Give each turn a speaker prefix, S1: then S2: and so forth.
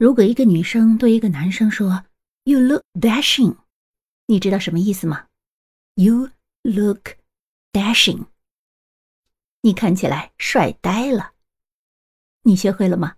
S1: 如果一个女生对一个男生说 you look dashing 你知道什么意思吗？You look dashing 你看起来帅呆了。你学会了吗？